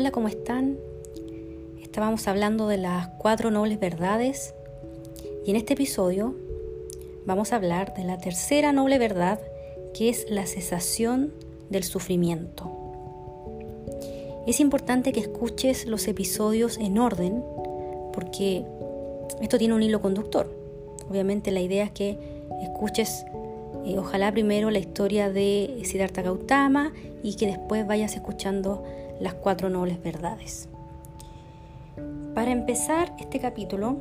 Hola, ¿cómo están? Estábamos hablando de las cuatro nobles verdades y en este episodio vamos a hablar de la tercera noble verdad que es la cesación del sufrimiento. Es importante que escuches los episodios en orden porque esto tiene un hilo conductor. Obviamente la idea es que escuches eh, ojalá primero la historia de Siddhartha Gautama y que después vayas escuchando las cuatro nobles verdades. Para empezar este capítulo,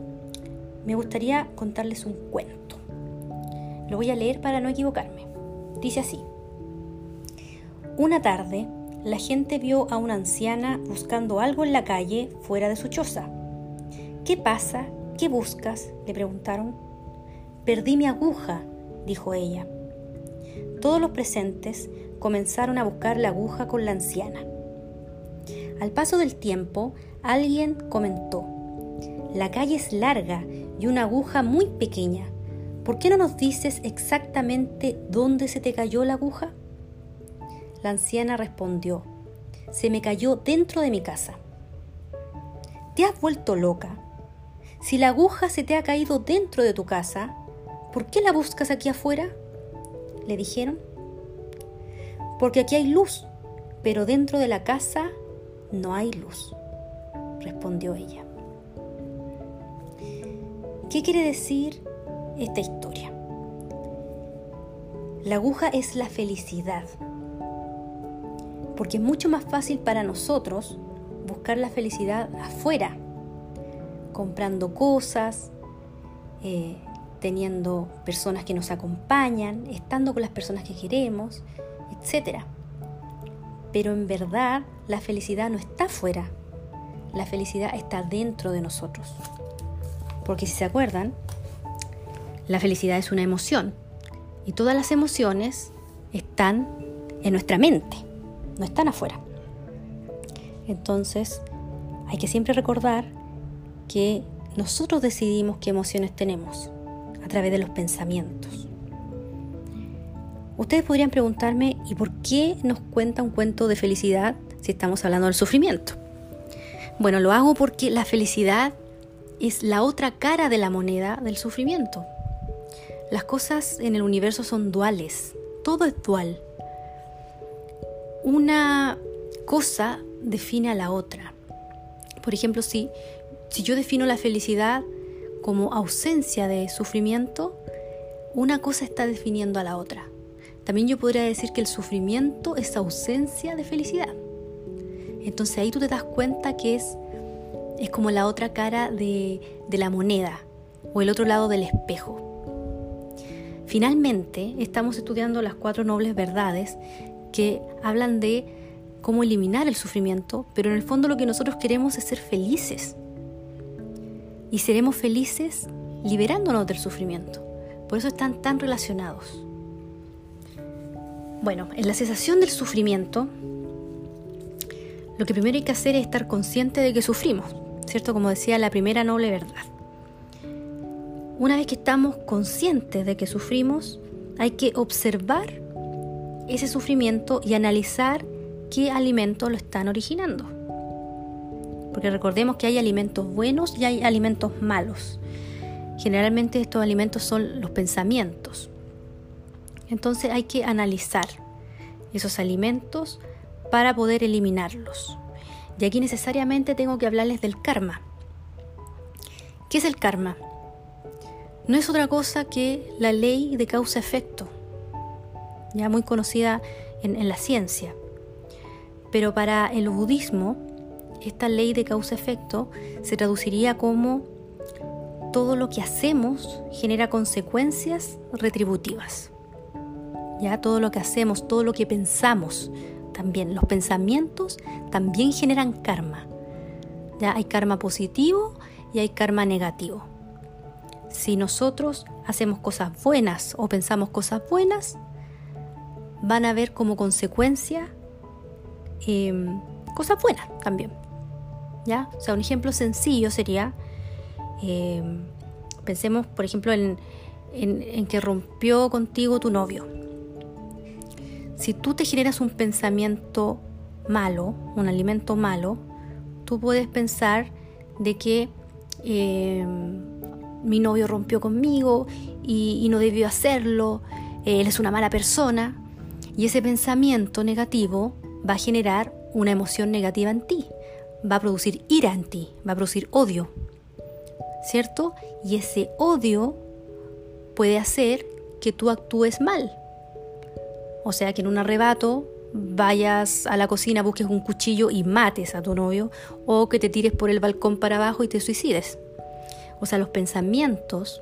me gustaría contarles un cuento. Lo voy a leer para no equivocarme. Dice así. Una tarde, la gente vio a una anciana buscando algo en la calle fuera de su choza. ¿Qué pasa? ¿Qué buscas? le preguntaron. Perdí mi aguja, dijo ella. Todos los presentes comenzaron a buscar la aguja con la anciana. Al paso del tiempo, alguien comentó, la calle es larga y una aguja muy pequeña. ¿Por qué no nos dices exactamente dónde se te cayó la aguja? La anciana respondió, se me cayó dentro de mi casa. ¿Te has vuelto loca? Si la aguja se te ha caído dentro de tu casa, ¿por qué la buscas aquí afuera? Le dijeron. Porque aquí hay luz, pero dentro de la casa no hay luz, respondió ella. ¿Qué quiere decir esta historia? La aguja es la felicidad, porque es mucho más fácil para nosotros buscar la felicidad afuera, comprando cosas, eh, teniendo personas que nos acompañan, estando con las personas que queremos, etc. Pero en verdad la felicidad no está afuera, la felicidad está dentro de nosotros. Porque si se acuerdan, la felicidad es una emoción y todas las emociones están en nuestra mente, no están afuera. Entonces, hay que siempre recordar que nosotros decidimos qué emociones tenemos a través de los pensamientos. Ustedes podrían preguntarme, ¿y por qué nos cuenta un cuento de felicidad si estamos hablando del sufrimiento? Bueno, lo hago porque la felicidad es la otra cara de la moneda del sufrimiento. Las cosas en el universo son duales, todo es dual. Una cosa define a la otra. Por ejemplo, si, si yo defino la felicidad como ausencia de sufrimiento, una cosa está definiendo a la otra. También yo podría decir que el sufrimiento es ausencia de felicidad. Entonces ahí tú te das cuenta que es, es como la otra cara de, de la moneda o el otro lado del espejo. Finalmente, estamos estudiando las cuatro nobles verdades que hablan de cómo eliminar el sufrimiento, pero en el fondo lo que nosotros queremos es ser felices. Y seremos felices liberándonos del sufrimiento. Por eso están tan relacionados. Bueno, en la cesación del sufrimiento, lo que primero hay que hacer es estar consciente de que sufrimos, ¿cierto? Como decía la primera noble verdad. Una vez que estamos conscientes de que sufrimos, hay que observar ese sufrimiento y analizar qué alimentos lo están originando. Porque recordemos que hay alimentos buenos y hay alimentos malos. Generalmente estos alimentos son los pensamientos. Entonces hay que analizar esos alimentos para poder eliminarlos. Y aquí necesariamente tengo que hablarles del karma. ¿Qué es el karma? No es otra cosa que la ley de causa-efecto, ya muy conocida en, en la ciencia. Pero para el budismo, esta ley de causa-efecto se traduciría como todo lo que hacemos genera consecuencias retributivas. Ya todo lo que hacemos, todo lo que pensamos, también los pensamientos también generan karma. Ya hay karma positivo y hay karma negativo. Si nosotros hacemos cosas buenas o pensamos cosas buenas, van a ver como consecuencia em, cosas buenas también. ¿Ya? O sea, un ejemplo sencillo sería, em, pensemos por ejemplo en, en que rompió contigo tu novio si tú te generas un pensamiento malo, un alimento malo, tú puedes pensar de que eh, mi novio rompió conmigo y, no debió hacerlo, él es una mala persona, y ese pensamiento negativo va a generar una emoción negativa en ti, va a producir ira en ti, va a producir odio, ¿cierto? Y ese odio puede hacer que tú actúes mal. O sea, que en un arrebato vayas a la cocina, busques un cuchillo y mates a tu novio, o que te tires por el balcón para abajo y te suicides. O sea, los pensamientos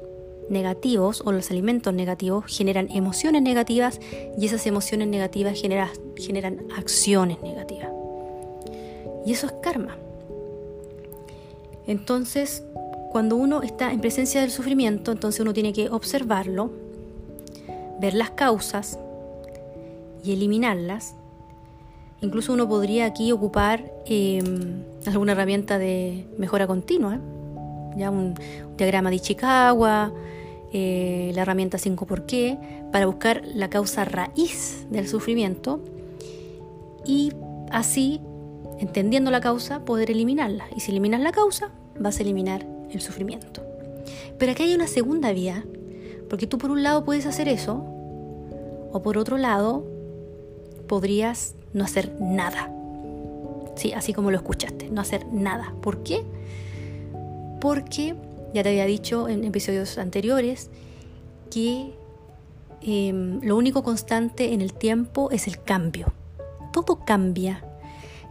negativos o los alimentos negativos generan emociones negativas y esas emociones negativas generan acciones negativas. Y eso es karma. Entonces, cuando uno está en presencia del sufrimiento, entonces uno tiene que observarlo, ver las causas y eliminarlas. Incluso uno podría aquí ocupar em, alguna herramienta de mejora continua, ya un, diagrama de Ichikawa, eh, la herramienta 5 por qué, para buscar la causa raíz del sufrimiento y así, entendiendo la causa, poder eliminarla. Y si eliminas la causa, vas a eliminar el sufrimiento. Pero aquí hay una segunda vía, porque tú por un lado puedes hacer eso, o por otro lado podrías no hacer nada. Sí, así como lo escuchaste, no hacer nada. ¿Por qué? Porque, ya te había dicho en episodios anteriores, que em, lo único constante en el tiempo es el cambio. Todo cambia.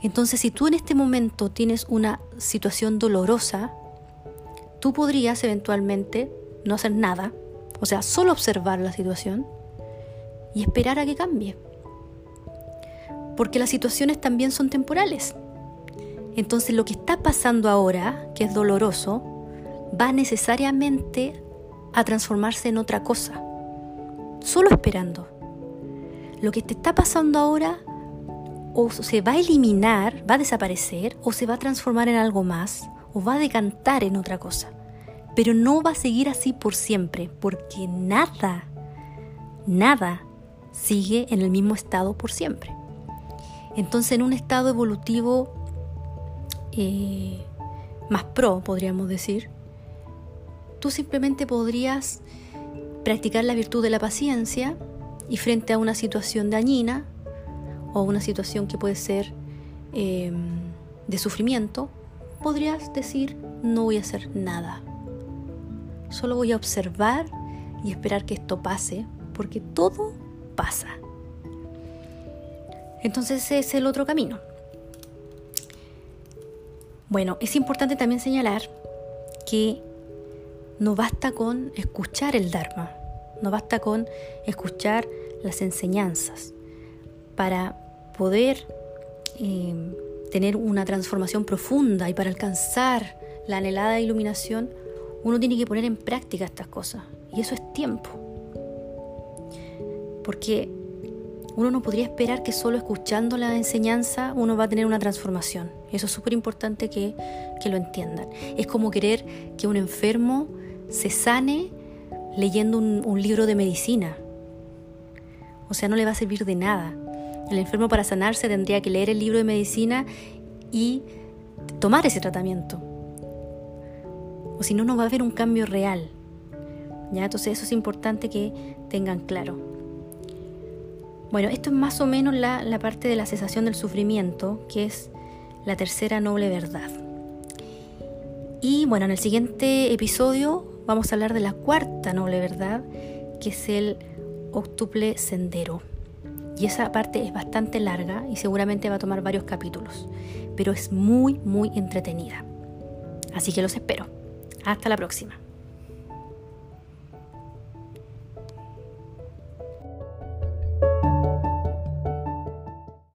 Entonces, si tú en este momento tienes una situación dolorosa, tú podrías eventualmente no hacer nada, o sea, solo observar la situación y esperar a que cambie. Porque las situaciones también son temporales. Entonces lo que está pasando ahora, que es doloroso, va necesariamente a transformarse en otra cosa. Solo esperando. Lo que te está pasando ahora o se va a eliminar, va a desaparecer, o se va a transformar en algo más, o va a decantar en otra cosa. Pero no va a seguir así por siempre, porque nada, nada sigue en el mismo estado por siempre. Entonces en un estado evolutivo eh, más pro, podríamos decir, tú simplemente podrías practicar la virtud de la paciencia y frente a una situación dañina o una situación que puede ser eh, de sufrimiento, podrías decir no voy a hacer nada. Solo voy a observar y esperar que esto pase, porque todo pasa. Entonces ese es el otro camino. Bueno, es importante también señalar que no basta con escuchar el Dharma, no basta con escuchar las enseñanzas. Para poder eh, tener una transformación profunda y para alcanzar la anhelada iluminación, uno tiene que poner en práctica estas cosas. Y eso es tiempo. Porque uno no podría esperar que solo escuchando la enseñanza uno va a tener una transformación. Eso es súper importante que, lo entiendan. Es como querer que un enfermo se sane leyendo un libro de medicina. O sea, no le va a servir de nada. El enfermo para sanarse tendría que leer el libro de medicina y tomar ese tratamiento. O si no, no va a haber un cambio real. ¿Ya? Entonces eso es importante que tengan claro. Bueno, esto es más o menos la, parte de la cesación del sufrimiento, que es la tercera noble verdad. Y bueno, en el siguiente episodio vamos a hablar de la cuarta noble verdad, que es el octuple sendero. Y esa parte es bastante larga y seguramente va a tomar varios capítulos, pero es muy, muy entretenida. Así que los espero. Hasta la próxima.